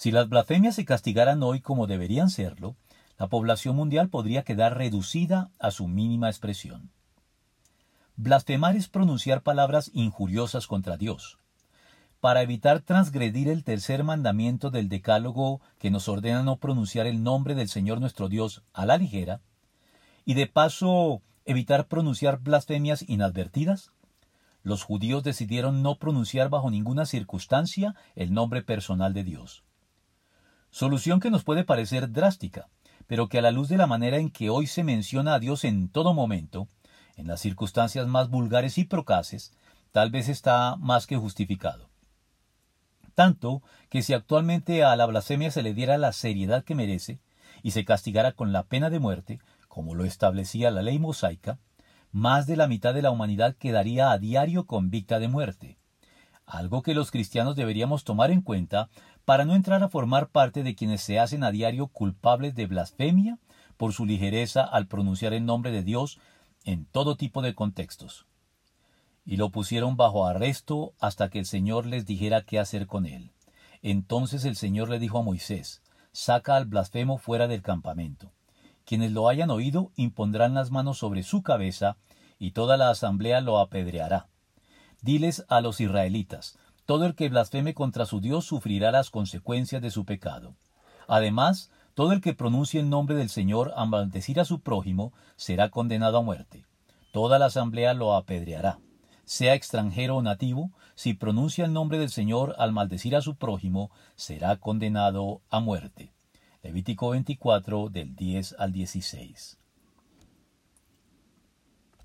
Si las blasfemias se castigaran hoy como deberían serlo, la población mundial podría quedar reducida a su mínima expresión. Blasfemar es pronunciar palabras injuriosas contra Dios. Para evitar transgredir el tercer mandamiento del Decálogo que nos ordena no pronunciar el nombre del Señor nuestro Dios a la ligera, y de paso evitar pronunciar blasfemias inadvertidas, los judíos decidieron no pronunciar bajo ninguna circunstancia el nombre personal de Dios. Solución que nos puede parecer drástica, pero que a la luz de la manera en que hoy se menciona a Dios en todo momento, en las circunstancias más vulgares y procaces, tal vez está más que justificado. Tanto que si actualmente a la blasfemia se le diera la seriedad que merece y se castigara con la pena de muerte, como lo establecía la ley mosaica, más de la mitad de la humanidad quedaría a diario convicta de muerte, algo que los cristianos deberíamos tomar en cuenta para no entrar a formar parte de quienes se hacen a diario culpables de blasfemia por su ligereza al pronunciar el nombre de Dios en todo tipo de contextos. Y lo pusieron bajo arresto hasta que el Señor les dijera qué hacer con él. Entonces el Señor le dijo a Moisés, saca al blasfemo fuera del campamento. Quienes lo hayan oído impondrán las manos sobre su cabeza, y toda la asamblea lo apedreará. Diles a los israelitas, todo el que blasfeme contra su Dios sufrirá las consecuencias de su pecado. Además, todo el que pronuncie el nombre del Señor a maldecir a su prójimo será condenado a muerte. Toda la asamblea lo apedreará. Sea extranjero o nativo, si pronuncia el nombre del Señor al maldecir a su prójimo, será condenado a muerte. Levítico 24 del 10 al 16.